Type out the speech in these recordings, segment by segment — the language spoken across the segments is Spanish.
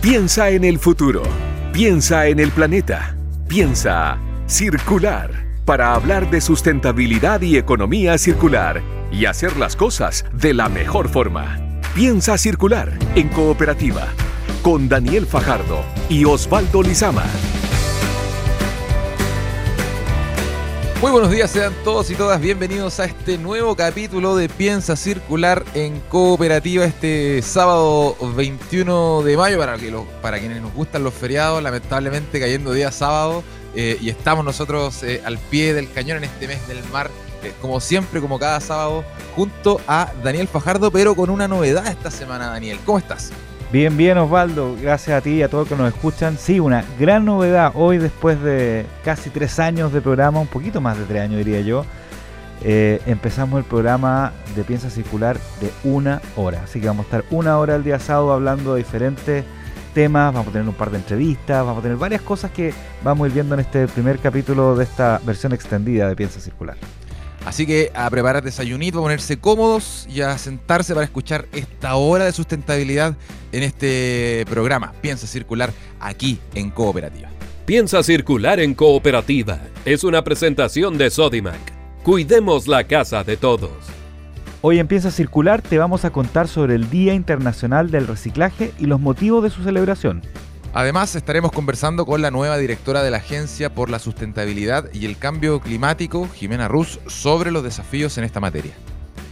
Piensa en el futuro. Piensa en el planeta. Piensa circular para hablar de sustentabilidad y economía circular y hacer las cosas de la mejor forma. Piensa circular en cooperativa con Daniel Fajardo y Osvaldo Lizama. Muy buenos días, sean todos y todas bienvenidos a este nuevo capítulo de Piensa Circular en Cooperativa este sábado 21 de mayo, para, que para quienes nos gustan los feriados, lamentablemente cayendo día sábado, eh, y estamos nosotros eh, al pie del cañón en este mes del mar, eh, como siempre, como cada sábado, junto a Daniel Fajardo, pero con una novedad esta semana, Daniel. ¿Cómo estás? Bien, bien Osvaldo, gracias a ti y a todos que nos escuchan. Sí, una gran novedad hoy después de casi tres años de programa, un poquito más de tres años diría yo. Eh, empezamos el programa de Piensa Circular de una hora. Así que vamos a estar una hora el día sábado hablando de diferentes temas, vamos a tener un par de entrevistas, vamos a tener varias cosas que vamos a ir viendo en este primer capítulo de esta versión extendida de Piensa Circular. Así que a preparar desayunito, a ponerse cómodos y a sentarse para escuchar esta hora de sustentabilidad en este programa. Piensa circular aquí en Cooperativa. Piensa circular en Cooperativa. Es una presentación de Sodimac. Cuidemos la casa de todos. Hoy en Piensa Circular te vamos a contar sobre el Día Internacional del Reciclaje y los motivos de su celebración. Además, estaremos conversando con la nueva directora de la Agencia por la Sustentabilidad y el Cambio Climático, Jimena Ruz, sobre los desafíos en esta materia.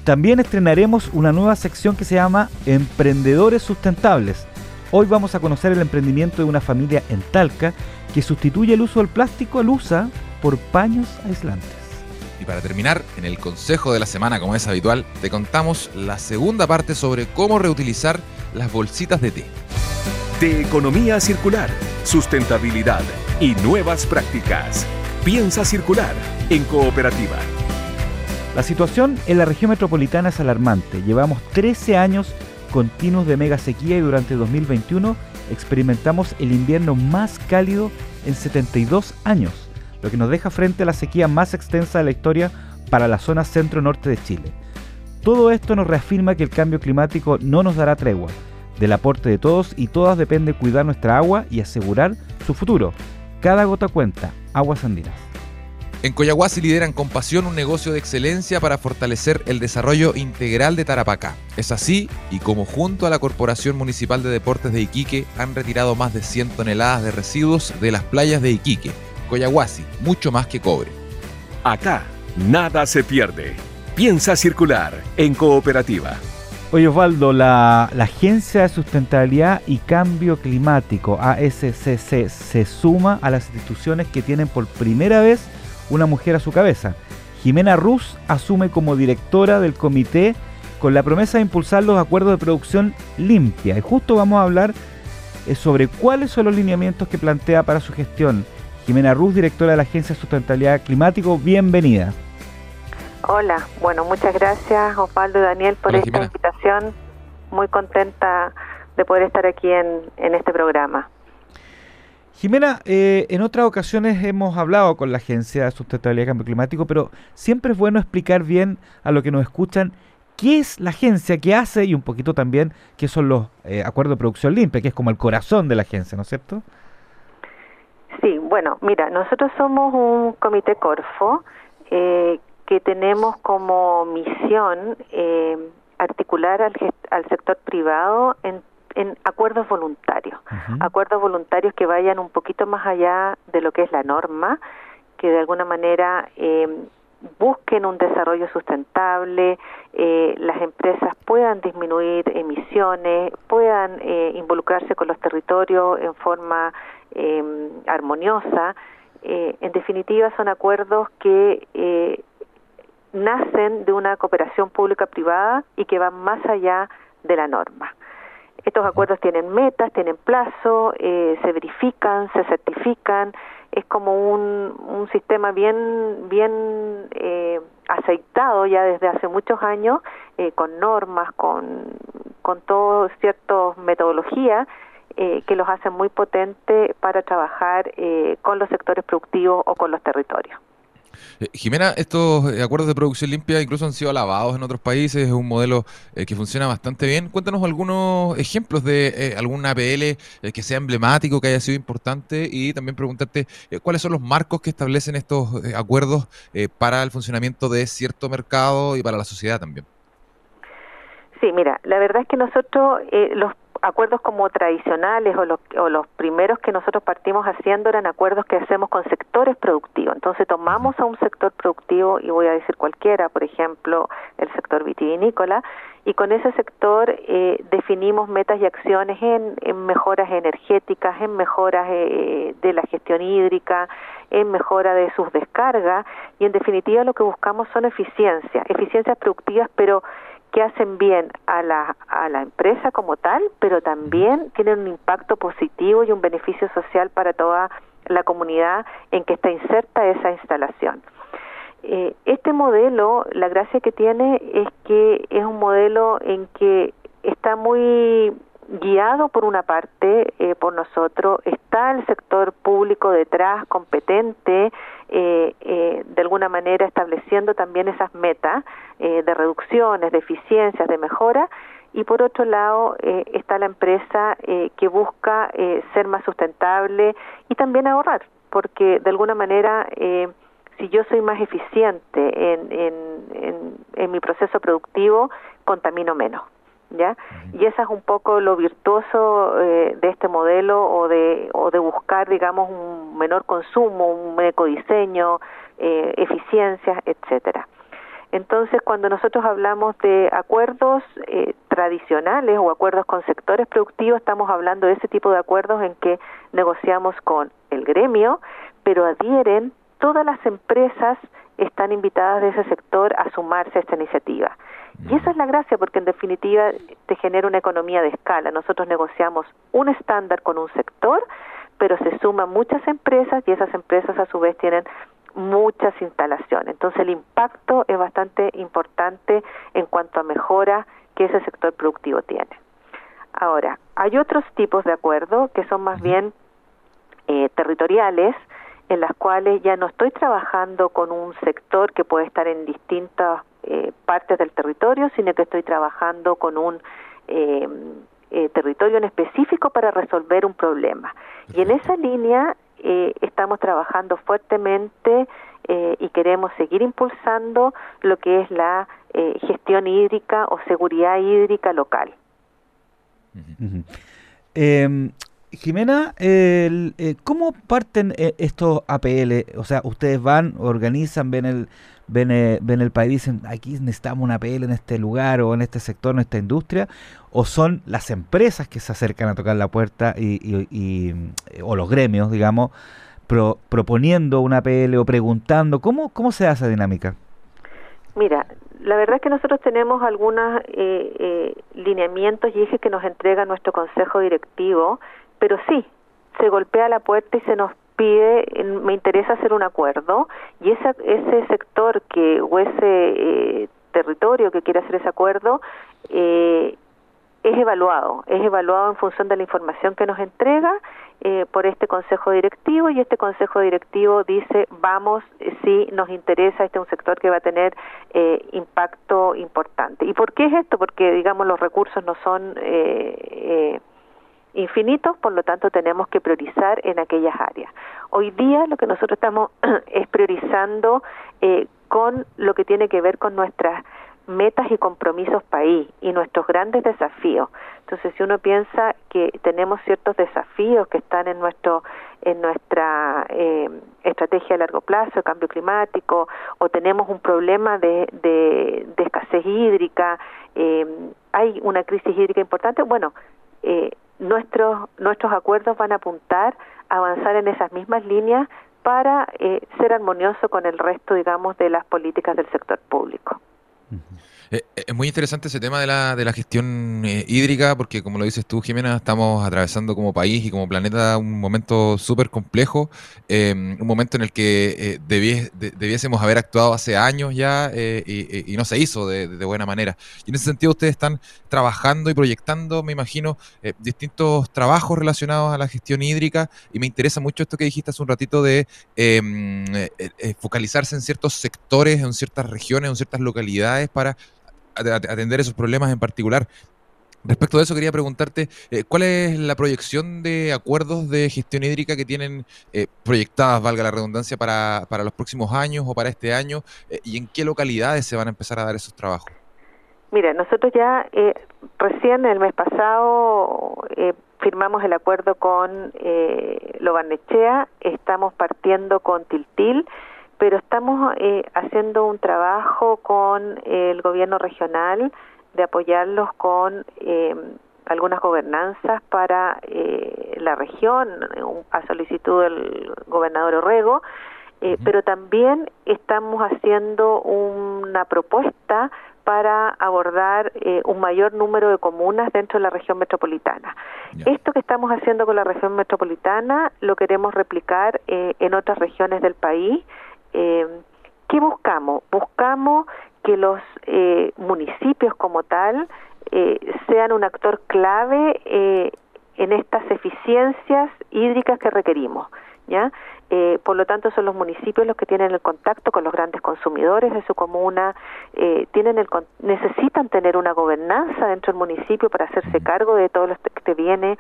También estrenaremos una nueva sección que se llama Emprendedores Sustentables. Hoy vamos a conocer el emprendimiento de una familia en Talca que sustituye el uso del plástico al usa por paños aislantes. Y para terminar, en el consejo de la semana, como es habitual, te contamos la segunda parte sobre cómo reutilizar las bolsitas de té de economía circular, sustentabilidad y nuevas prácticas. Piensa circular en cooperativa. La situación en la región metropolitana es alarmante. Llevamos 13 años continuos de mega sequía y durante 2021 experimentamos el invierno más cálido en 72 años, lo que nos deja frente a la sequía más extensa de la historia para la zona centro-norte de Chile. Todo esto nos reafirma que el cambio climático no nos dará tregua del aporte de todos y todas depende cuidar nuestra agua y asegurar su futuro. Cada gota cuenta. Aguas Andinas. En Coyahuasi lideran con pasión un negocio de excelencia para fortalecer el desarrollo integral de Tarapacá. Es así y como junto a la Corporación Municipal de Deportes de Iquique han retirado más de 100 toneladas de residuos de las playas de Iquique. Coyahuasi, mucho más que cobre. Acá, nada se pierde. Piensa circular en cooperativa. Oye Osvaldo, la, Agencia de Sustentabilidad y Cambio Climático, ASCC, se suma a las instituciones que tienen por primera vez una mujer a su cabeza. Jimena Ruz asume como directora del comité con la promesa de impulsar los acuerdos de producción limpia. Y justo vamos a hablar eh, sobre cuáles son los lineamientos que plantea para su gestión. Jimena Ruz, directora de la Agencia de Sustentabilidad Climático, bienvenida. Hola, bueno, muchas gracias Osvaldo y Daniel por esta invitación. Muy contenta de poder estar aquí en, este programa. Jimena, eh, en otras ocasiones hemos hablado con la Agencia de Sustentabilidad y Cambio Climático, pero siempre es bueno explicar bien a lo que nos escuchan qué es la agencia, qué hace y un poquito también qué son los eh, acuerdos de producción limpia, que es como el corazón de la agencia, ¿no es cierto? Sí, bueno, mira, nosotros somos un comité Corfo eh, que tenemos como misión eh, articular al, al, sector privado en, en acuerdos voluntarios, acuerdos voluntarios que vayan un poquito más allá de lo que es la norma, que de alguna manera eh, busquen un desarrollo sustentable, eh, las empresas puedan disminuir emisiones, puedan eh, involucrarse con los territorios en forma eh, armoniosa. Eh, en definitiva, son acuerdos que eh, nacen de una cooperación pública-privada y que van más allá de la norma. Estos acuerdos tienen metas, tienen plazo, eh, se verifican, se certifican, es como un, un sistema bien, bien eh, aceitado ya desde hace muchos años, eh, con normas, con, con todo ciertas metodologías eh, que los hacen muy potentes para trabajar eh, con los sectores productivos o con los territorios. Eh, Jimena, estos eh, acuerdos de producción limpia incluso han sido alabados en otros países, es un modelo eh, que funciona bastante bien. Cuéntanos algunos ejemplos de algún APL que sea emblemático, que haya sido importante y también preguntarte cuáles son los marcos que establecen estos acuerdos para el funcionamiento de cierto mercado y para la sociedad también. Sí, mira, la verdad es que nosotros los acuerdos como tradicionales o los, o los primeros que nosotros partimos haciendo eran acuerdos que hacemos con sectores productivos. Entonces tomamos a un sector productivo, y voy a decir cualquiera, por ejemplo, el sector vitivinícola, y con ese sector eh, definimos metas y acciones en, en mejoras energéticas, en mejoras eh, de la gestión hídrica, en mejora de sus descargas, y en definitiva lo que buscamos son eficiencias, eficiencias productivas, pero que hacen bien a la, a la empresa como tal, pero también tienen un impacto positivo y un beneficio social para toda la comunidad en que está inserta esa instalación. Eh, este modelo, la gracia que tiene es que es un modelo en que está muy guiado por una parte eh, por nosotros, está el sector público detrás, competente, eh, eh, de alguna manera estableciendo también esas metas de reducciones, de eficiencias, de mejora, y por otro lado está la empresa que busca ser más sustentable y también ahorrar, porque de alguna manera si yo soy más eficiente en, en, en mi proceso productivo, contamino menos. ¿Ya? Y eso es un poco lo virtuoso eh, de este modelo o de, o de buscar, digamos, un menor consumo, un ecodiseño, eh, eficiencias, etcétera. Entonces, cuando nosotros hablamos de acuerdos eh, tradicionales o acuerdos con sectores productivos, estamos hablando de ese tipo de acuerdos en que negociamos con el gremio, pero adhieren todas las empresas están invitadas de ese sector a sumarse a esta iniciativa. Y esa es la gracia, porque en definitiva te genera una economía de escala. Nosotros negociamos un estándar con un sector, pero se suman muchas empresas y esas empresas a su vez tienen muchas instalaciones. Entonces el impacto es bastante importante en cuanto a mejora que ese sector productivo tiene. Ahora, hay otros tipos de acuerdos que son más bien eh, territoriales, en las cuales ya no estoy trabajando con un sector que puede estar en distintas eh, partes del territorio, sino que estoy trabajando con un eh, eh, territorio en específico para resolver un problema. Y en esa línea estamos trabajando fuertemente y queremos seguir impulsando lo que es la gestión hídrica o seguridad hídrica local. Jimena, el, eh, ¿cómo parten eh, estos APL? O sea, ustedes van, organizan, ven el, ven, eh, ven el país, dicen, aquí necesitamos una APL en este lugar o en este sector, en esta industria, o son las empresas que se acercan a tocar la puerta y, o los gremios, digamos, proponiendo una APL o preguntando, ¿cómo, ¿cómo se hace esa dinámica? Mira, la verdad es que nosotros tenemos algunos lineamientos y ejes que nos entrega nuestro consejo directivo pero sí, se golpea la puerta y se nos pide, me interesa hacer un acuerdo, y ese, ese sector que o ese eh, territorio que quiere hacer ese acuerdo eh, es evaluado, es evaluado en función de la información que nos entrega eh, por este consejo directivo y este consejo directivo dice vamos si nos interesa este es un sector que va a tener impacto importante. Y por qué es esto porque digamos los recursos no son eh, infinitos, por lo tanto tenemos que priorizar en aquellas áreas. Hoy día lo que nosotros estamos es priorizando eh, con lo que tiene que ver con nuestras metas y compromisos país y nuestros grandes desafíos. Entonces, si uno piensa que tenemos ciertos desafíos que están en nuestro en nuestra eh, estrategia a largo plazo, cambio climático, o tenemos un problema de, de, escasez hídrica, eh, hay una crisis hídrica importante, bueno, eh, nuestros, nuestros acuerdos van a apuntar a avanzar en esas mismas líneas para eh, ser armonioso con el resto, digamos, de las políticas del sector público. Eh, es muy interesante ese tema de la, de la gestión eh, hídrica, porque como lo dices tú, Jimena, estamos atravesando como país y como planeta un momento súper complejo, em, un momento en el que debiésemos haber actuado hace años ya y, no se hizo de, buena manera. Y en ese sentido ustedes están trabajando y proyectando, me imagino, distintos trabajos relacionados a la gestión hídrica y me interesa mucho esto que dijiste hace un ratito de em, focalizarse en ciertos sectores, en ciertas regiones, en ciertas localidades para atender esos problemas en particular. Respecto de eso, quería preguntarte, eh, ¿cuál es la proyección de acuerdos de gestión hídrica que tienen eh, proyectadas, valga la redundancia, para, para, los próximos años o para este año? Eh, ¿Y en qué localidades se van a empezar a dar esos trabajos? Mira, nosotros ya recién el mes pasado firmamos el acuerdo con Lobarnechea, estamos partiendo con Tiltil, pero estamos eh, haciendo un trabajo con el gobierno regional de apoyarlos con eh, algunas gobernanzas para eh, la región, a solicitud del gobernador Orrego, pero también estamos haciendo una propuesta para abordar un mayor número de comunas dentro de la región metropolitana. Esto que estamos haciendo con la región metropolitana lo queremos replicar en otras regiones del país eh, ¿Qué buscamos? Buscamos que los eh, municipios como tal eh, sean un actor clave eh, en estas eficiencias hídricas que requerimos. ¿ya? Eh, por lo tanto, son los municipios los que tienen el contacto con los grandes consumidores de su comuna, eh, tienen el, necesitan tener una gobernanza dentro del municipio para hacerse cargo de todo lo que viene.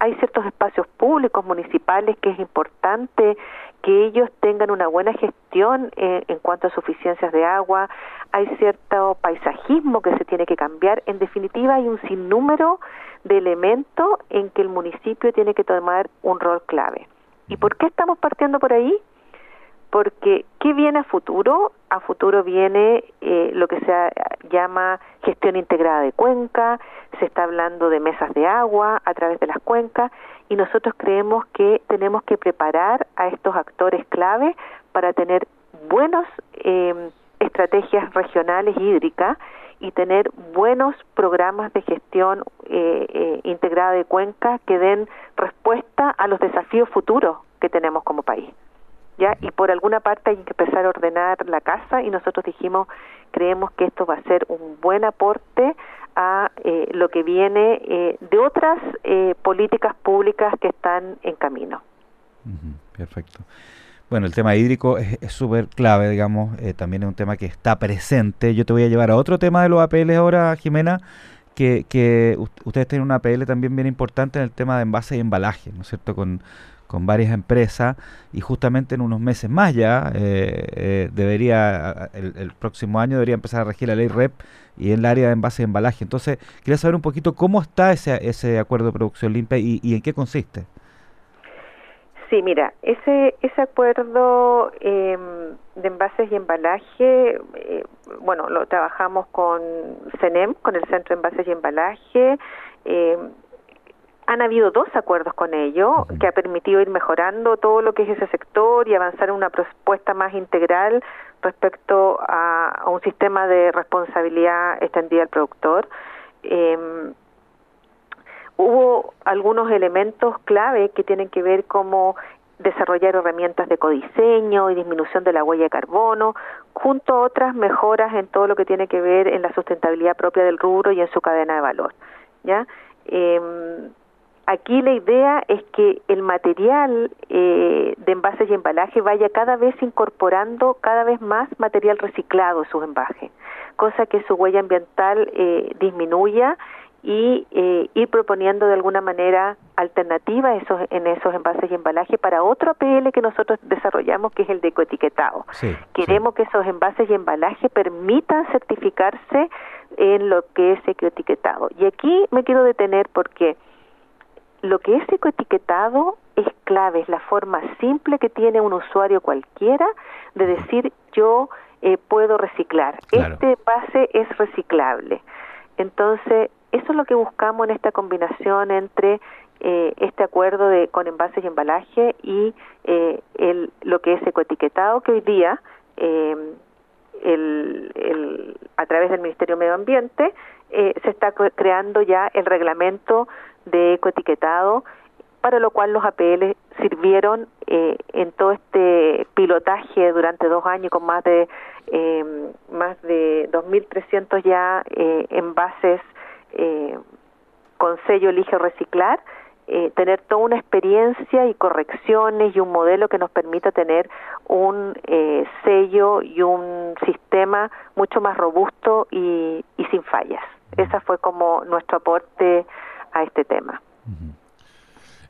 Hay ciertos espacios públicos municipales que es importante que ellos tengan una buena gestión eh, en cuanto a suficiencias de agua, hay cierto paisajismo que se tiene que cambiar, en definitiva hay un sinnúmero de elementos en que el municipio tiene que tomar un rol clave. ¿Y por qué estamos partiendo por ahí? Porque ¿qué viene a futuro? A futuro viene eh, lo que se llama gestión integrada de cuenca, se está hablando de mesas de agua a través de las cuencas y nosotros creemos que tenemos que preparar a estos actores clave para tener buenas eh, estrategias regionales hídricas y tener buenos programas de gestión eh, eh, integrada de cuenca que den respuesta a los desafíos futuros que tenemos como país. ¿Ya? Y por alguna parte hay que empezar a ordenar la casa y nosotros dijimos, creemos que esto va a ser un buen aporte a eh, lo que viene eh, de otras eh, políticas públicas que están en camino. perfecto. Bueno, el tema hídrico es súper clave, digamos, también es un tema que está presente. Yo te voy a llevar a otro tema de los APL ahora, Jimena, que, que ustedes tienen una APL también bien importante en el tema de envase y embalaje, ¿no es cierto? Con, con varias empresas y justamente en unos meses más ya eh, debería, el, próximo año debería empezar a regir la ley REP y en el área de envase y embalaje. Entonces, quería saber un poquito cómo está ese, ese acuerdo de producción limpia y, en qué consiste. Sí, mira, ese, ese acuerdo em, de envases y embalaje, eh, bueno, lo trabajamos con CENEM, con el Centro de Envases y Embalaje, eh, han habido dos acuerdos con ello que ha permitido ir mejorando todo lo que es ese sector y avanzar en una propuesta más integral respecto a, un sistema de responsabilidad extendida al productor. Em, hubo algunos elementos clave que tienen que ver como desarrollar herramientas de codiseño y disminución de la huella de carbono, junto a otras mejoras en todo lo que tiene que ver en la sustentabilidad propia del rubro y en su cadena de valor. ¿ya? Eh, Aquí la idea es que el material eh, de envases y embalaje vaya cada vez incorporando cada vez más material reciclado en sus envases, cosa que su huella ambiental eh, disminuya y eh, ir proponiendo de alguna manera alternativas esos, en esos envases y embalaje para otro APL que nosotros desarrollamos que es el de ecoetiquetado. Queremos que esos envases y embalaje permitan certificarse en lo que es ecoetiquetado. Y aquí me quiero detener porque lo que es ecoetiquetado es clave, es la forma simple que tiene un usuario cualquiera de decir yo eh, puedo reciclar. Este base es reciclable. Entonces, eso es lo que buscamos en esta combinación entre eh, este acuerdo de con envases y embalaje y eh, el, lo que es ecoetiquetado, que hoy día el, a través del Ministerio de Medio Ambiente eh, se está creando ya el reglamento de ecoetiquetado para lo cual los APL sirvieron eh, en todo este pilotaje durante dos años con más de eh, más de 2.300 ya eh, envases eh, con sello Elige Reciclar, eh, tener toda una experiencia y correcciones y un modelo que nos permita tener un eh, sello y un sistema mucho más robusto y, y sin fallas. Esa fue como nuestro aporte a este tema.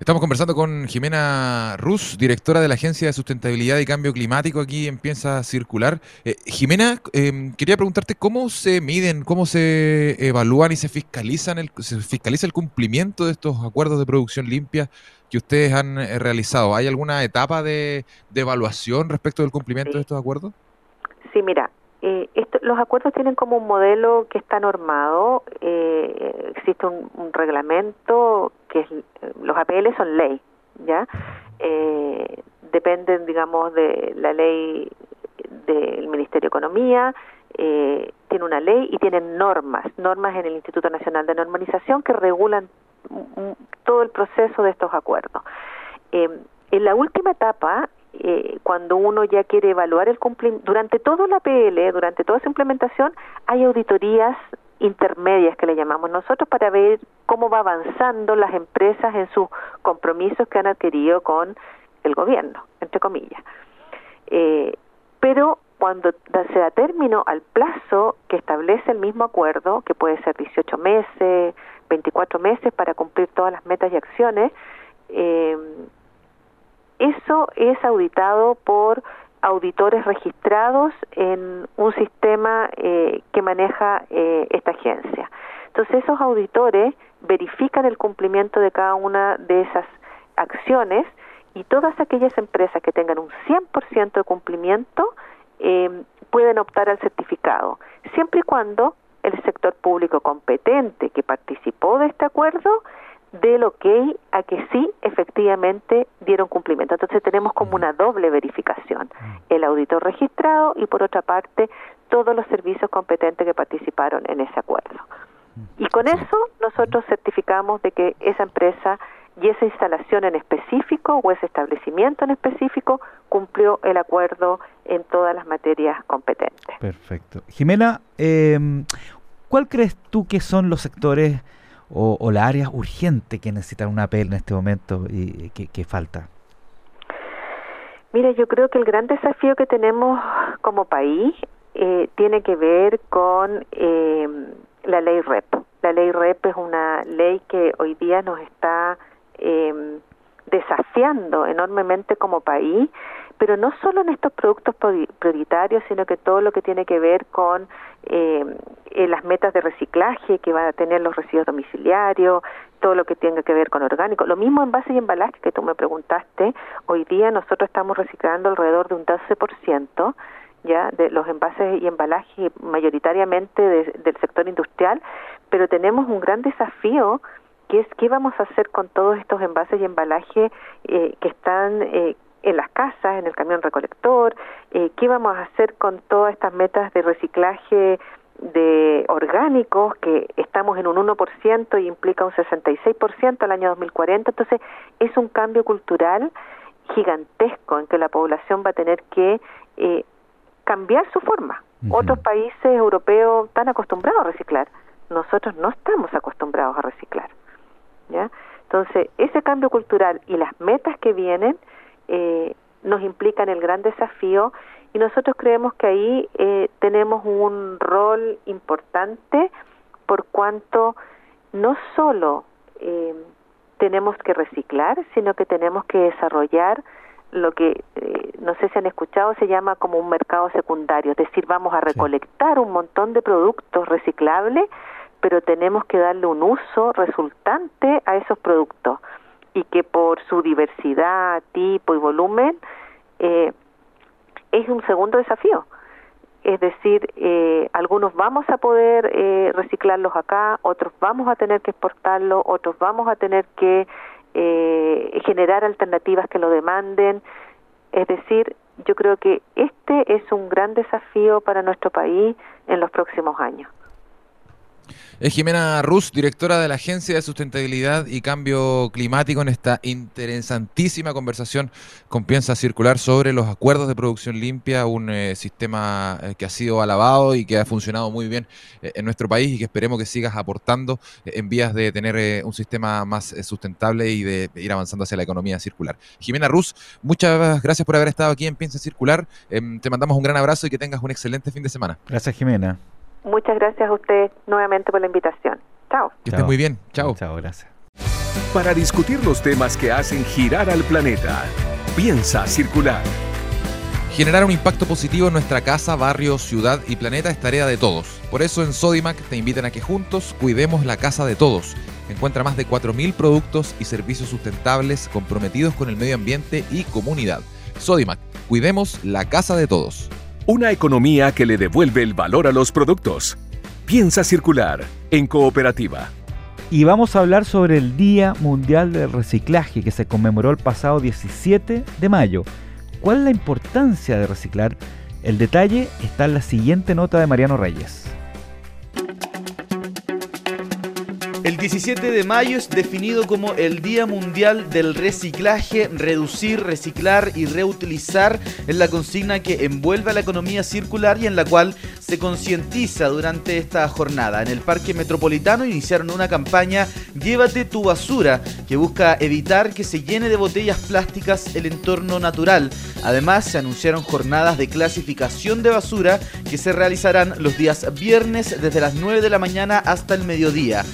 Estamos conversando con Jimena Ruz, directora de la Agencia de Sustentabilidad y Cambio Climático aquí en Piensa Circular. Eh, Jimena, eh, quería preguntarte cómo se miden, cómo se evalúan y se fiscalizan el, se fiscaliza el cumplimiento de estos acuerdos de producción limpia que ustedes han eh, realizado. ¿Hay alguna etapa de, de, evaluación respecto del cumplimiento sí. de estos acuerdos? Sí, mira, eh, esto, los acuerdos tienen como un modelo que está normado, eh, existe un, un, reglamento que es, los APL son ley, ¿ya? Eh, dependen, digamos, de la ley del Ministerio de Economía, eh, tiene una ley y tienen normas, normas en el Instituto Nacional de Normalización que regulan todo el proceso de estos acuerdos. Eh, en la última etapa, eh, cuando uno ya quiere evaluar el cumplimiento, durante toda la PL, durante toda esa implementación, hay auditorías intermedias que le llamamos nosotros para ver cómo va avanzando las empresas en sus compromisos que han adquirido con el gobierno, entre comillas. Eh, pero cuando se da término al plazo que establece el mismo acuerdo, que puede ser 18 meses, 24 meses para cumplir todas las metas y acciones, eh, eso es auditado por auditores registrados en un sistema eh, que maneja eh, esta agencia. Entonces esos auditores verifican el cumplimiento de cada una de esas acciones y todas aquellas empresas que tengan un 100% de cumplimiento eh, pueden optar al certificado, siempre y cuando el sector público competente que participó de este acuerdo del ok a que sí efectivamente dieron cumplimiento. Entonces tenemos como una doble verificación, el auditor registrado y por otra parte todos los servicios competentes que participaron en ese acuerdo. Y con eso nosotros certificamos de que esa empresa y esa instalación en específico o ese establecimiento en específico cumplió el acuerdo en todas las materias competentes. Perfecto. Jimena, eh, ¿cuál crees tú que son los sectores o, o las áreas urgentes que necesitan una APL en este momento y que, que falta? Mira, yo creo que el gran desafío que tenemos como país eh, tiene que ver con eh, la ley REP. La ley REP es una ley que hoy día nos está eh, desafiando enormemente como país, pero no solo en estos productos prioritarios, sino que todo lo que tiene que ver con eh, las metas de reciclaje que van a tener los residuos domiciliarios, todo lo que tenga que ver con orgánico. Lo mismo envases y embalaje que tú me preguntaste, hoy día nosotros estamos reciclando alrededor de un 12%, ya de los envases y embalajes mayoritariamente de, del sector industrial, pero tenemos un gran desafío que es qué vamos a hacer con todos estos envases y embalajes eh, que están eh, en las casas, en el camión recolector, eh, qué vamos a hacer con todas estas metas de reciclaje de orgánicos, que estamos en un 1% y implica un 66% al año 2040. Entonces, es un cambio cultural gigantesco en que la población va a tener que eh, cambiar su forma. Uh -huh. Otros países europeos están acostumbrados a reciclar. Nosotros no estamos acostumbrados a reciclar. ¿ya? Entonces, ese cambio cultural y las metas que vienen eh, nos implican el gran desafío y nosotros creemos que ahí eh, tenemos un rol importante por cuanto no solo eh, tenemos que reciclar, sino que tenemos que desarrollar lo que eh, no sé si han escuchado se llama como un mercado secundario, es decir, vamos a recolectar sí. un montón de productos reciclables, pero tenemos que darle un uso resultante a esos productos y que por su diversidad, tipo y volumen eh, es un segundo desafío. Es decir, eh, algunos vamos a poder eh, reciclarlos acá, otros vamos a tener que exportarlos, otros vamos a tener que eh, generar alternativas que lo demanden. Es decir, yo creo que este es un gran desafío para nuestro país en los próximos años. Es Jimena Rus, directora de la Agencia de Sustentabilidad y Cambio Climático, en esta interesantísima conversación con Piensa Circular sobre los acuerdos de producción limpia, un eh, sistema eh, que ha sido alabado y que ha funcionado muy bien eh, en nuestro país y que esperemos que sigas aportando en vías de tener un sistema más sustentable y de ir avanzando hacia la economía circular. Jimena Rus, muchas gracias por haber estado aquí en Piensa Circular. Em, te mandamos un gran abrazo y que tengas un excelente fin de semana. Gracias, Jimena. Muchas gracias a usted nuevamente por la invitación. Chao. Que esté muy bien. Chao. Chao, gracias. Para discutir los temas que hacen girar al planeta, piensa circular. Generar un impacto positivo en nuestra casa, barrio, ciudad y planeta es tarea de todos. Por eso en Sodimac te invitan a que juntos cuidemos la casa de todos. Encuentra más de 4.000 productos y servicios sustentables comprometidos con el medio ambiente y comunidad. Sodimac, cuidemos la casa de todos. Una economía que le devuelve el valor a los productos. Piensa circular en cooperativa. Y vamos a hablar sobre el Día Mundial del Reciclaje que se conmemoró el pasado 17 de mayo. ¿Cuál es la importancia de reciclar? El detalle está en la siguiente nota de Mariano Reyes. El 17 de mayo es definido como el Día Mundial del Reciclaje. Reducir, reciclar y reutilizar es la consigna que envuelve a la economía circular y en la cual se concientiza durante esta jornada. En el Parque Metropolitano iniciaron una campaña Llévate tu basura que busca evitar que se llene de botellas plásticas el entorno natural. Además, se anunciaron jornadas de clasificación de basura que se realizarán los días viernes desde las 9 de la mañana hasta el mediodía.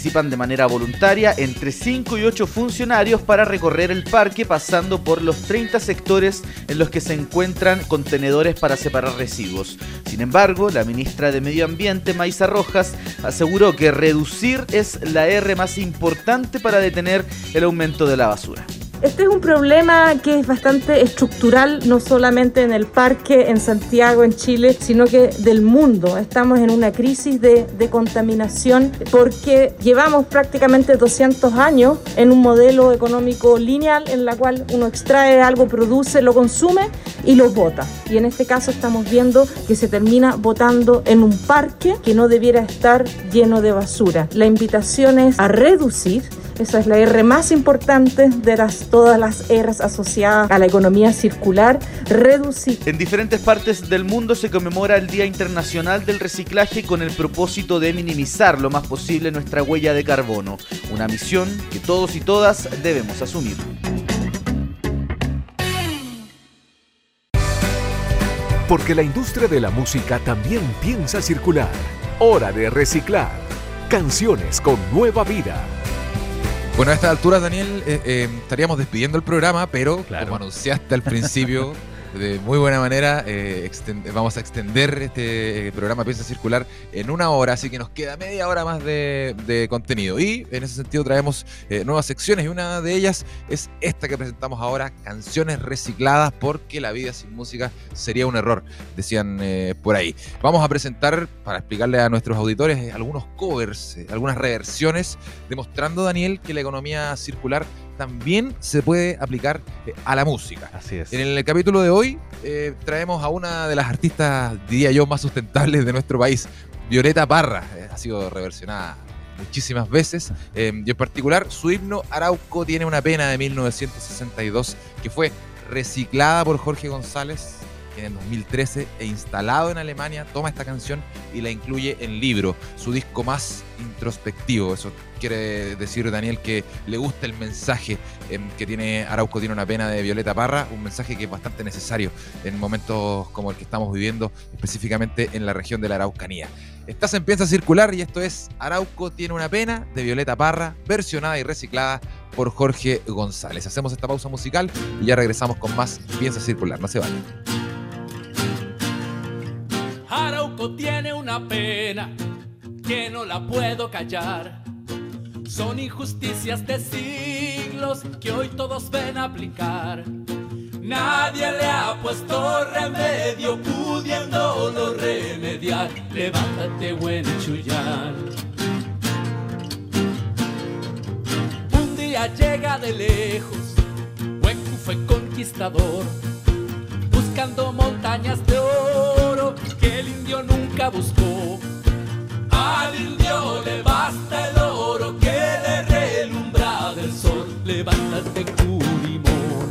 Participan de manera voluntaria entre 5 y 8 funcionarios para recorrer el parque pasando por los 30 sectores en los que se encuentran contenedores para separar residuos. Sin embargo, la ministra de Medio Ambiente, Maisa Rojas, aseguró que reducir es la R más importante para detener el aumento de la basura. Este es un problema que es bastante estructural, no solamente en el parque, en Santiago, en Chile, sino que del mundo. Estamos en una crisis de, contaminación porque llevamos prácticamente 200 años en un modelo económico lineal en la cual uno extrae algo, produce, lo consume y lo bota. Y en este caso estamos viendo que se termina botando en un parque que no debiera estar lleno de basura. La invitación es a reducir esa es la R más importante de las, todas las R's asociadas a la economía circular. Reducir. En diferentes partes del mundo se conmemora el Día Internacional del Reciclaje con el propósito de minimizar lo más posible nuestra huella de carbono. Una misión que todos y todas debemos asumir. Porque la industria de la música también piensa circular. Hora de reciclar. Canciones con nueva vida. Bueno, a esta altura, Daniel, eh, eh, estaríamos despidiendo el programa, pero como anunciaste al principio, de muy buena manera. Eh, vamos a extender este eh, programa Piensa Circular en una hora, así que nos queda media hora más de, contenido. Y en ese sentido traemos eh, nuevas secciones y una de ellas es esta que presentamos ahora, canciones recicladas porque la vida sin música sería un error, decían por ahí. Vamos a presentar, para explicarle a nuestros auditores, algunos covers, algunas reversiones, demostrando, Daniel, que la economía circular también se puede aplicar eh, a la música. Así es. En el capítulo de hoy eh, traemos a una de las artistas, diría yo, más sustentables de nuestro país, Violeta Parra. Eh, ha sido reversionada muchísimas veces. y en particular, su himno Arauco tiene una pena de 1962 que fue reciclada por Jorge González en 2013 e instalado en Alemania, toma esta canción y la incluye en Libro, su disco más introspectivo. Eso quiere decir, Daniel, que le gusta el mensaje em, que tiene Arauco tiene una pena de Violeta Parra, un mensaje que es bastante necesario en momentos como el que estamos viviendo, específicamente en la región de la Araucanía. Estás en Piensa Circular y esto es Arauco tiene una pena de Violeta Parra, versionada y reciclada por Jorge González. Hacemos esta pausa musical y ya regresamos con más Piensa Circular. No se vayan. Tiene una pena que no la puedo callar. Son injusticias de siglos que hoy todos ven aplicar. Nadie le ha puesto remedio pudiéndolo remediar. Levántate, buen chullar. Un día llega de lejos, Hueco fue conquistador buscando montañas de oro indio nunca buscó. Al indio le basta el oro que le relumbra del sol. Levántate, Curimón.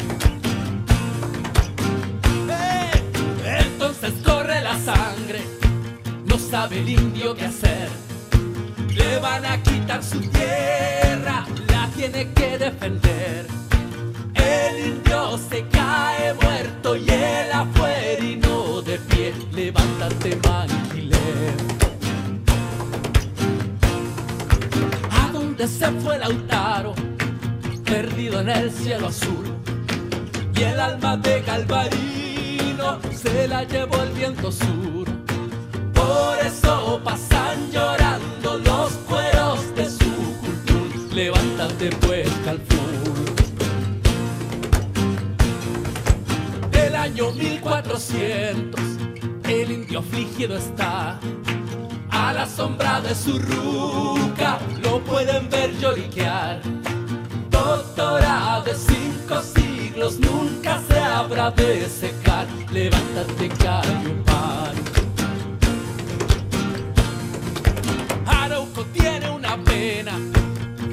¡Eh! Entonces corre la sangre, no sabe el indio qué hacer. Le van a quitar su tierra, la tiene que defender. El indio se cae muerto y él afuera y no de pie. Levántate, Manquileo. ¿A dónde se fue Lautaro? Perdido en el cielo azul. Y el alma de Galvarino se la llevó el viento sur. Por eso pasan llorando los cueros de su cultura. Levántate pues, Calfur. Año 1400, el indio afligido está. A la sombra de su ruca lo pueden ver lloriquear. Doctorado de cinco siglos nunca se habrá de secar. Levántate, Cayo Pan. Arauco tiene una pena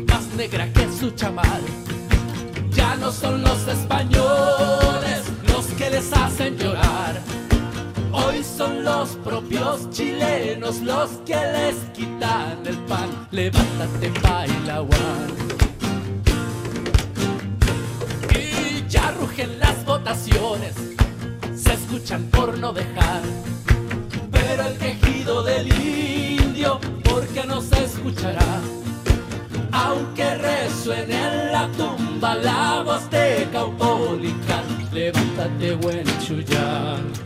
más negra que su chamal. Ya no son los españoles que les hacen llorar. Hoy son los propios chilenos los que les quitan el pan. Levántate, Pailawan. Y ya rugen las votaciones, se escuchan por no dejar. Pero el quejido del indio, porque no se escuchará. Aunque resuene en la tumba la voz de Caupolicán, levántate, buen Chuyán.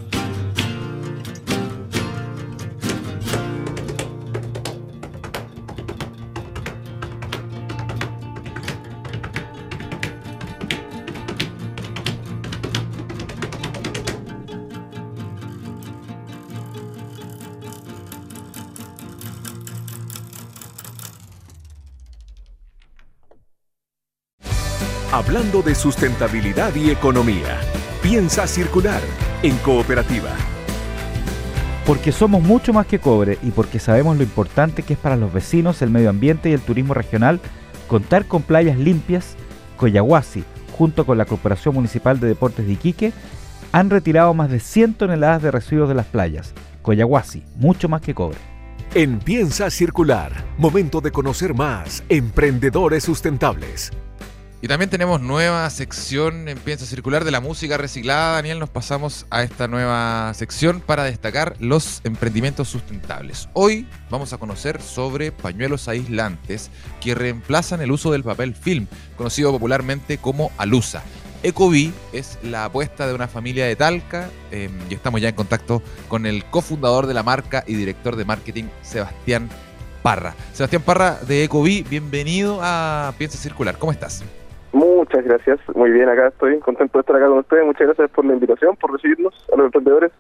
Hablando de sustentabilidad y economía. Piensa circular en cooperativa. Porque somos mucho más que cobre y porque sabemos lo importante que es para los vecinos, el medio ambiente y el turismo regional contar con playas limpias, Coyahuasi, junto con la Corporación Municipal de Deportes de Iquique, han retirado más de 100 toneladas de residuos de las playas. Coyahuasi, mucho más que cobre. En Piensa circular. Momento de conocer más. Emprendedores sustentables. Y también tenemos nueva sección en Piensa Circular de la música reciclada. Daniel, nos pasamos a esta nueva sección para destacar los emprendimientos sustentables. Hoy vamos a conocer sobre pañuelos aislantes que reemplazan el uso del papel film, conocido popularmente como alusa. Ecovi es la apuesta de una familia de Talca eh, y estamos ya en contacto con el cofundador de la marca y director de marketing, Sebastián Parra. Sebastián Parra de Ecovi, bienvenido a Piensa Circular. ¿Cómo estás? Muchas gracias, muy bien, acá estoy contento de estar acá con ustedes. Muchas gracias por la invitación, por recibirnos a los emprendedores.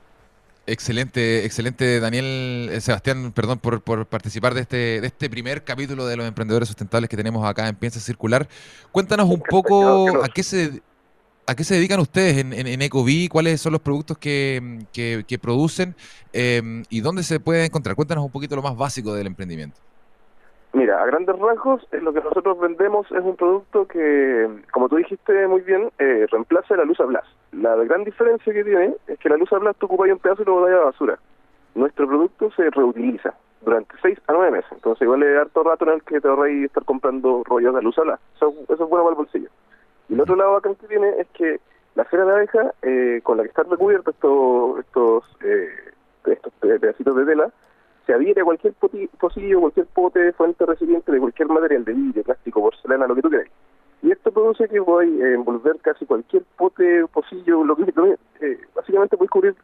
Excelente, excelente Daniel, eh, Sebastián, perdón por, por participar de este, de este primer capítulo de los emprendedores sustentables que tenemos acá en Piensa Circular. Cuéntanos un poco a qué se a qué se dedican ustedes en, en, en Ecoví, cuáles son los productos que, que, que producen eh, y dónde se puede encontrar. Cuéntanos un poquito lo más básico del emprendimiento. Mira, a grandes rasgos, eh, lo que nosotros vendemos es un producto que, como tú dijiste muy bien, eh, reemplaza la luz a Blas. La gran diferencia que tiene es que la luz a Blas tú ocupas un pedazo y lo botas a la basura. Nuestro producto se reutiliza durante seis a nueve meses. Entonces igual le harto rato en el que te ahorráis estar comprando rollos de luz a Blas. Eso, eso es bueno para el bolsillo. Y el otro lado bacán que tiene es que la cera de abeja, eh, con la que están recubiertos estos, estos, eh, estos pedacitos de tela, se adhiere a cualquier pocillo, cualquier pote, fuente recipiente de cualquier material, de vidrio, plástico, porcelana, lo que tú quieras. Y esto produce que voy a envolver casi cualquier pote, pocillo, lo que eh, básicamente puedes cubrir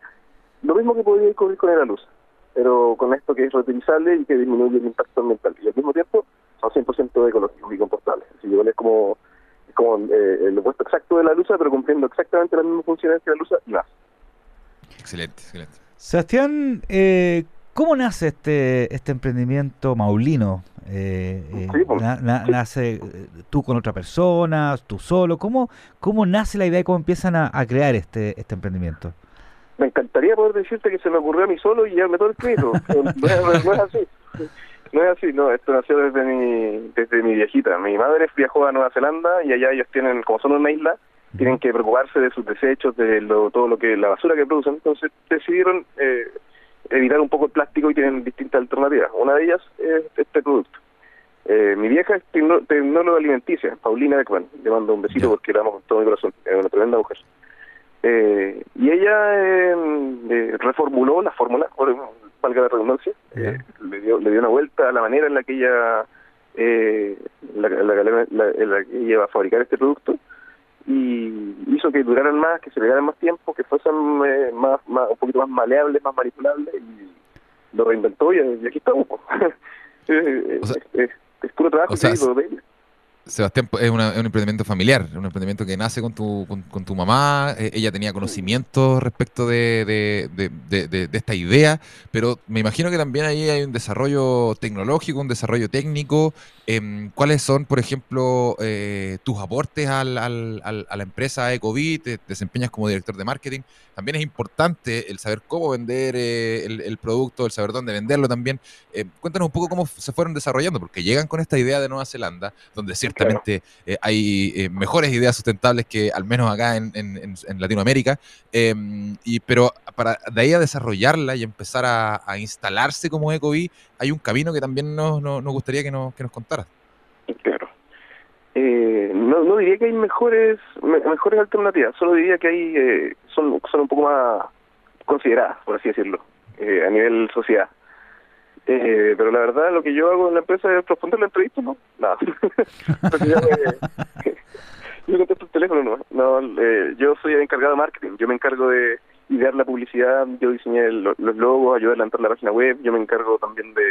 lo mismo que podrías cubrir con la luz, pero con esto que es reutilizable y que disminuye el impacto ambiental. Y al mismo tiempo son 100% ecológicos y compostables. Así que es como, es como eh, el opuesto exacto de la luz, pero cumpliendo exactamente las mismas funciones que la luz y más. Excelente, excelente. Sebastián, eh, ¿Cómo nace este este emprendimiento maulino? Eh, eh, Sí, pues. na- na- ¿Nace eh, tú con otra persona, tú solo? ¿Cómo, cómo nace la idea y cómo empiezan a, a crear este, este emprendimiento? me encantaría poder decirte que se me ocurrió a mí solo y llevarme todo el crédito. no, es, no es así. No es así, no, esto nació desde mi, desde mi viejita. Mi madre viajó a Nueva Zelanda y allá ellos tienen, como son una isla, tienen que preocuparse de sus desechos, de lo, todo lo que, la basura que producen. Entonces decidieron eh, evitar un poco el plástico y tienen distintas alternativas. Una de ellas es este producto. Eh, mi vieja es tecnóloga alimenticia, Paulina Beckman. Le mando un besito porque la amo con todo mi corazón. Es una tremenda mujer. Eh, y ella eh, reformuló la fórmula, valga la redundancia, le, dio, le dio una vuelta a la manera en la que ella, la, la, que ella iba a fabricar este producto y hizo que duraran más, que se le más tiempo, que fuesen más, más, un poquito más maleables, más manipulables y lo reinventó y, aquí estamos. es, puro trabajo de ella. Sebastián es, un emprendimiento familiar, un emprendimiento que nace con tu, con, tu mamá, eh, ella tenía conocimiento respecto de, de, esta idea, pero me imagino que también ahí hay un desarrollo tecnológico, un desarrollo técnico. Em, ¿Cuáles son, por ejemplo, eh, tus aportes al, al, a la empresa Ecovit? Te desempeñas como director de marketing. También es importante el saber cómo vender eh, el, el, producto, el saber dónde venderlo también. cuéntanos un poco cómo se fueron desarrollando, porque llegan con esta idea de Nueva Zelanda, donde cierto Exactamente, eh, hay eh, mejores ideas sustentables que al menos acá en, Latinoamérica, em, y, pero para de ahí a desarrollarla y empezar a, instalarse como Ecovi, hay un camino que también nos, nos, gustaría que nos, que nos contaras. Claro. Eh, no, no diría que hay mejores mejores alternativas, solo diría que hay son, son un poco más consideradas, por así decirlo, a nivel sociedad. Eh, pero la verdad, lo que yo hago en la empresa es responder la entrevista, ¿no? Nada. yo contesto el teléfono, ¿no? no eh, yo soy el encargado de marketing. Yo me encargo de idear la publicidad, yo diseñé los logos, ayudé a adelantar la página web, yo me encargo también de...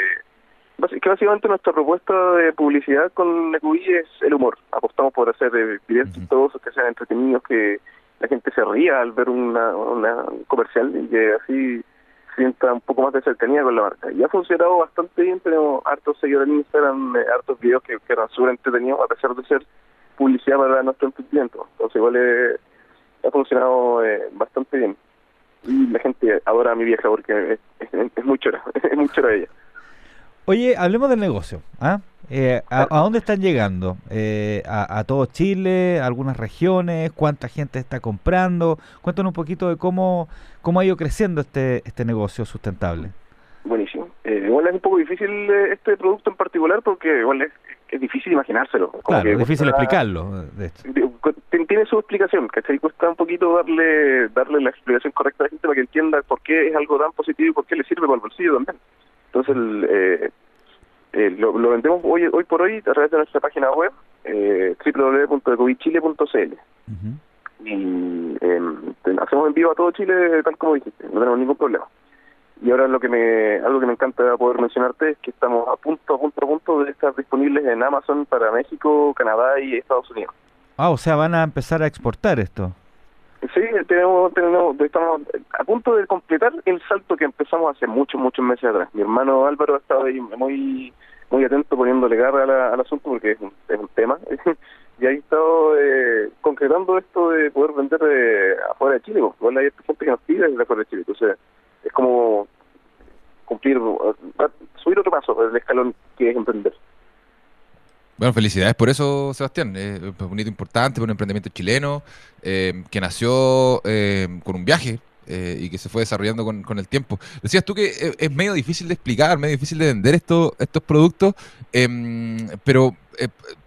Que básicamente nuestra propuesta de publicidad con Ecubi es el humor. Apostamos por hacer directos todos que sean entretenidos, que la gente se ría al ver una, una comercial y que así sienta un poco más de cercanía con la marca. Y ha funcionado bastante bien, tenemos hartos seguidores en Instagram, eh, hartos videos que, eran súper entretenidos, a pesar de ser publicidad para nuestro emprendimiento. Entonces igual eh, ha funcionado eh, bastante bien. Y la gente adora a mi vieja porque es, es, es muy chora, es ella. Oye, hablemos del negocio. ¿ah? A, dónde están llegando? Eh, a, todo Chile? ¿Algunas regiones? ¿Cuánta gente está comprando? Cuéntanos un poquito de cómo, cómo ha ido creciendo este, este negocio sustentable. Buenísimo. Eh, igual es un poco difícil este producto en particular porque igual es, es difícil imaginárselo. claro, es difícil explicarlo. Tiene su explicación, ¿cachai? Cuesta un poquito darle darle la explicación correcta a la gente para que entienda por qué es algo tan positivo y por qué le sirve para el bolsillo también. Entonces, eh, eh, lo, vendemos hoy hoy por hoy a través de nuestra página web, eh, www.ecovichile.cl. Y em, hacemos envío a todo Chile, tal como dijiste, no tenemos ningún problema. Y ahora lo que me, algo que me encanta poder mencionarte es que estamos a punto, a punto, a punto de estar disponibles en Amazon para México, Canadá y Estados Unidos. Ah, o sea, van a empezar a exportar esto. Sí, tenemos, tenemos, estamos a punto de completar el salto que empezamos hace muchos, muchos meses atrás. Mi hermano Álvaro ha estado ahí muy muy atento poniéndole garra al asunto porque es un, es un tema. y ahí he estado eh, concretando esto de poder vender de afuera de Chile. Porque igual hay gente que nos pide de afuera de Chile. Entonces, es como cumplir, subir otro paso del escalón que es emprender. Bueno, felicidades por eso, Sebastián. Es un hito importante, un emprendimiento chileno eh, que nació eh, con un viaje eh, y que se fue desarrollando con, con, el tiempo. Decías tú que es medio difícil de explicar, medio difícil de vender estos estos productos, em, pero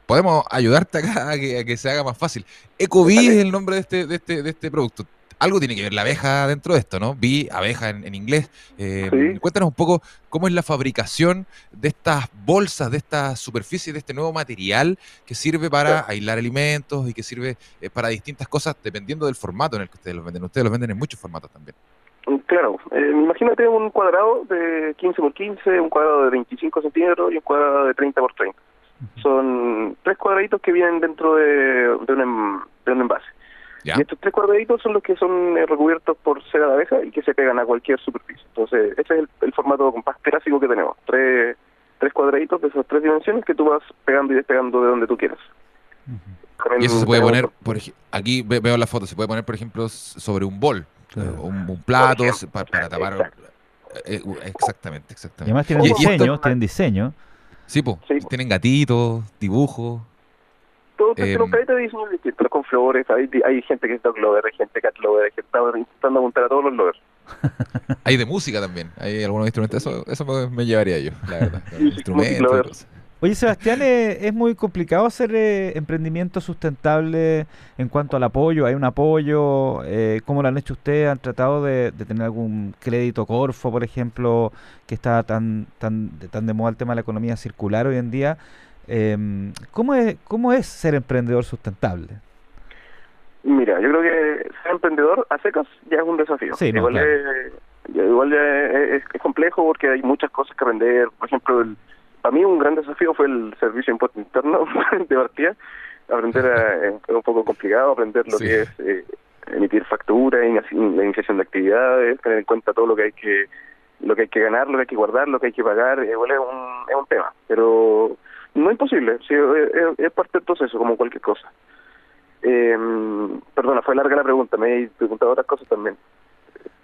podemos ayudarte acá a que, a que, se haga más fácil. Ecoví es el nombre de este, de este, de este producto algo tiene que ver la abeja dentro de esto, ¿no? Vi abeja en, inglés. Eh, cuéntanos un poco cómo es la fabricación de estas bolsas, de estas superficies, de este nuevo material que sirve para aislar alimentos y que sirve eh, para distintas cosas dependiendo del formato en el que ustedes los venden. Ustedes los venden en muchos formatos también. Mm, claro, eh, imagínate un cuadrado de 15 por 15, un cuadrado de 25 centímetros y un cuadrado de 30 por 30. Son tres cuadraditos que vienen dentro de, un, de un envase. Y estos tres cuadraditos son los que son eh, recubiertos por cera de abeja y que se pegan a cualquier superficie. Entonces, ese es el, formato compás clásico que tenemos. Tres, tres cuadraditos de esas tres dimensiones que tú vas pegando y despegando de donde tú quieras. Y eso se puede poner, por, aquí veo la foto, se puede poner, por ejemplo, sobre un bol, un, un plato para, tapar. Eh, exactamente, exactamente. Y además tienen diseño, tienen diseño. Sí, pues, tienen gatitos, dibujos. Todo eh, un de diseño distinto, con flores. Hay, hay gente que es dog lover, hay gente cat lover, hay gente que está intentando apuntar a todos los lovers. hay de música también, hay algunos instrumentos, eso, eso me, llevaría yo, la verdad. instrumentos. Oye, Sebastián, eh, es, muy complicado hacer eh, emprendimiento sustentable en cuanto al apoyo. ¿Hay un apoyo? Eh, ¿Cómo lo han hecho ustedes? ¿Han tratado de, tener algún crédito Corfo, por ejemplo, que está tan, tan, tan de moda el tema de la economía circular hoy en día? Em, ¿cómo, es, ¿Cómo es ser emprendedor sustentable? Mira, yo creo que ser emprendedor a secas ya es un desafío. igual, es, igual es, es, complejo porque hay muchas cosas que aprender. Por ejemplo, el para mí un gran desafío fue el servicio de impuesto interno de partida. Aprender a, es un poco complicado, aprender lo que es eh, emitir facturas, la iniciación de actividades, tener en cuenta todo lo que hay que lo que hay que ganar, lo que hay que guardar, lo que hay que pagar, igual es un, es un tema, pero no imposible, sí, es, parte del proceso, como cualquier cosa. Eh, perdona, fue larga la pregunta, me he preguntado otras cosas también.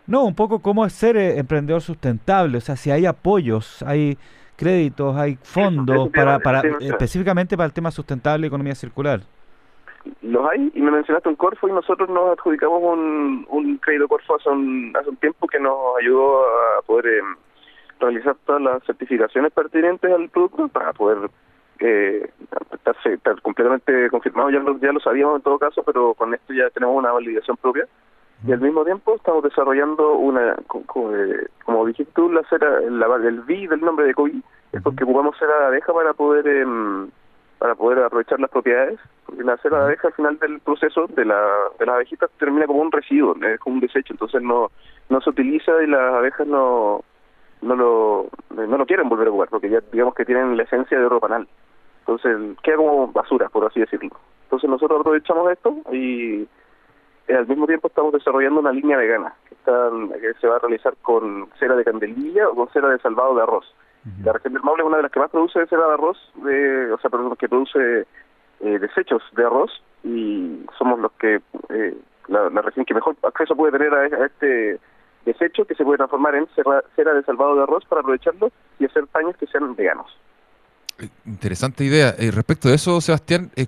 No, un poco cómo es ser eh, emprendedor sustentable, o sea, si hay apoyos, hay créditos, hay fondos para, para específicamente para el tema sustentable y economía circular. Los hay, y me mencionaste un Corfo, y nosotros nos adjudicamos un, un crédito Corfo hace un, hace un tiempo que nos ayudó a poder eh, realizar todas las certificaciones pertinentes al producto para poder eh, estar, completamente confirmado. Ya lo, ya lo sabíamos en todo caso, pero con esto ya tenemos una validación propia. Y al mismo tiempo estamos desarrollando una, eh, como, dijiste tú, la cera, el V del nombre de COVID, es porque ocupamos cera de abeja para poder em, para poder aprovechar las propiedades, porque la cera de abeja al final del proceso de, la, de las abejitas termina como un residuo, es como un desecho, entonces no no se utiliza y las abejas no no lo no lo quieren volver a ocupar, porque ya digamos que tienen la esencia de oro panal. Entonces queda como basura, por así decirlo. Entonces nosotros aprovechamos esto y eh, al mismo tiempo estamos desarrollando una línea vegana que, que se va a realizar con cera de candelilla o con cera de salvado de arroz. La región del Maule es una de las que más produce cera de arroz, de, o sea, perdón, que produce eh, desechos de arroz y somos los que, eh, la, región que mejor acceso puede tener a, este desecho que se puede transformar en cera, cera de salvado de arroz para aprovecharlo y hacer paños que sean veganos. Interesante idea. Eh, respecto de eso, Sebastián, eh,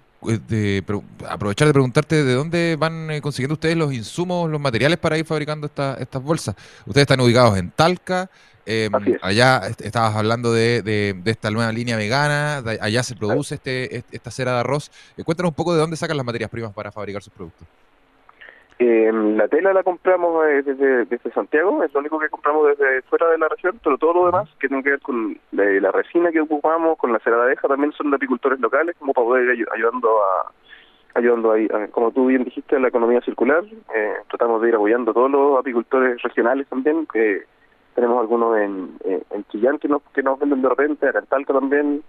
de, aprovechar de preguntarte de dónde van eh, consiguiendo ustedes los insumos, los materiales para ir fabricando estas bolsas. Ustedes están ubicados en Talca, em, allá estabas hablando de, de, esta nueva línea vegana, allá se produce este, esta cera de arroz. cuéntanos un poco de dónde sacan las materias primas para fabricar sus productos. Eh, la tela la compramos eh, desde, desde Santiago, es lo único que compramos desde fuera de la región, pero todo lo demás que tiene que ver con la, resina que ocupamos, con la cera de abeja, también son de apicultores locales, como para poder ir ayudando a ayudando ahí, como tú bien dijiste, a la economía circular. Eh, tratamos de ir apoyando a todos los apicultores regionales también, que tenemos algunos en, en Chillán que nos, que nos venden de repente, en Talca también,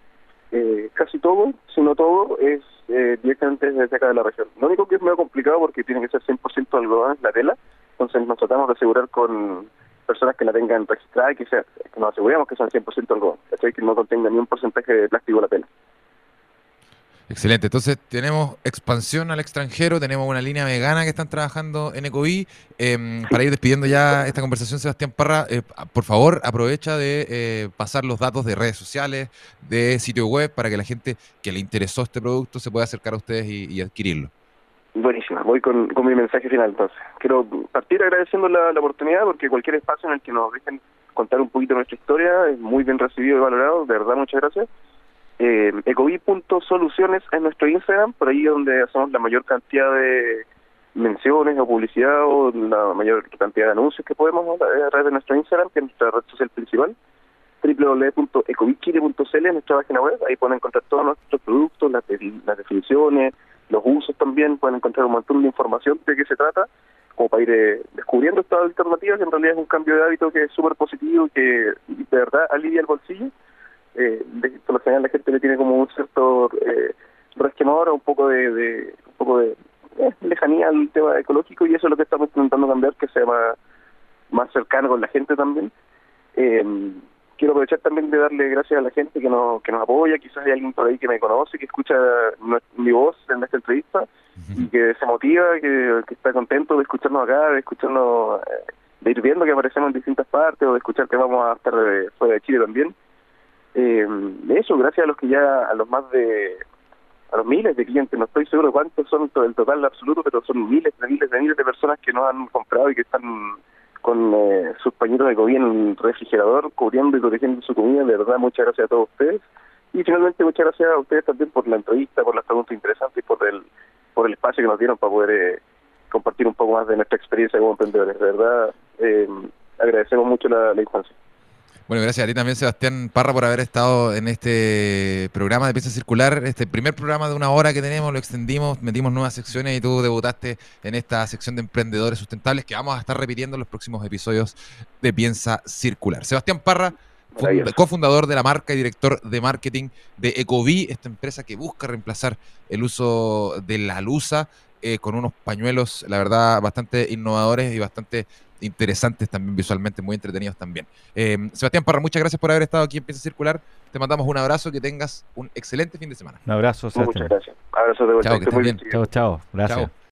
eh, casi todo, si no todo, es eh, directamente desde acá de la región. Lo único que es medio complicado porque tiene que ser 100% algodón la tela, entonces nos tratamos de asegurar con personas que la tengan registrada y que, sea, que nos aseguremos que sean 100% algodón, que no contenga ni un porcentaje de plástico la tela. Excelente, entonces tenemos expansión al extranjero, tenemos una línea vegana que están trabajando en Ecoví. Em, para ir despidiendo ya esta conversación, Sebastián Parra, eh, por favor aprovecha de eh, pasar los datos de redes sociales, de sitio web, para que la gente que le interesó este producto se pueda acercar a ustedes y, adquirirlo. Buenísima, voy con, mi mensaje final entonces. Quiero partir agradeciendo la, la oportunidad porque cualquier espacio en el que nos dejen contar un poquito nuestra historia es muy bien recibido y valorado, de verdad muchas gracias eh, ecovi.soluciones es nuestro Instagram, por ahí donde hacemos la mayor cantidad de menciones o publicidad o la mayor cantidad de anuncios que podemos a través de nuestro Instagram, que es nuestra red social principal, www.ecovichile.cl es nuestra página web, ahí pueden encontrar todos nuestros productos, las, las definiciones, los usos también, pueden encontrar un montón de información de qué se trata, como para ir eh, descubriendo estas alternativas, que en realidad es un cambio de hábito que es súper positivo y que de verdad alivia el bolsillo eh, por lo general la gente le tiene como un cierto eh, resquemador, un poco de, de un poco de eh, lejanía al tema ecológico y eso es lo que estamos intentando cambiar, que sea más, más cercano con la gente también. Eh, quiero aprovechar también de darle gracias a la gente que nos, que nos apoya, quizás hay alguien por ahí que me conoce, que escucha mi voz en esta entrevista y que se motiva, que, está contento de escucharnos acá, de escucharnos, eh, de ir viendo que aparecemos en distintas partes o de escuchar que vamos a estar fuera de Chile también. Eh, eso, gracias a los que ya, a los más de, a los miles de clientes, no estoy seguro cuántos son el total absoluto, pero son miles de miles de miles de personas que nos han comprado y que están con eh, sus pañitos de gobierno en el refrigerador, cubriendo y protegiendo su comida. De verdad, muchas gracias a todos ustedes. Y finalmente, muchas gracias a ustedes también por la entrevista, por las preguntas interesantes y por el, por el espacio que nos dieron para poder eh, compartir un poco más de nuestra experiencia como emprendedores. De verdad, eh, agradecemos mucho la, la infancia. Bueno, gracias a ti también, Sebastián Parra, por haber estado en este programa de Pieza Circular, este primer programa de una hora que tenemos, lo extendimos, metimos nuevas secciones y tú debutaste en esta sección de emprendedores sustentables que vamos a estar repitiendo en los próximos episodios de Piensa Circular. Sebastián Parra, cofundador de la marca y director de marketing de Ecoví, esta empresa que busca reemplazar el uso de la luza eh, con unos pañuelos, la verdad, bastante innovadores y bastante interesantes también visualmente, muy entretenidos también. Eh, Sebastián Parra, muchas gracias por haber estado aquí en Piensa Circular. Te mandamos un abrazo, que tengas un excelente fin de semana. Un abrazo, Sebastián. Muchas gracias. Abrazo de vuelta. Chao, chao. Gracias.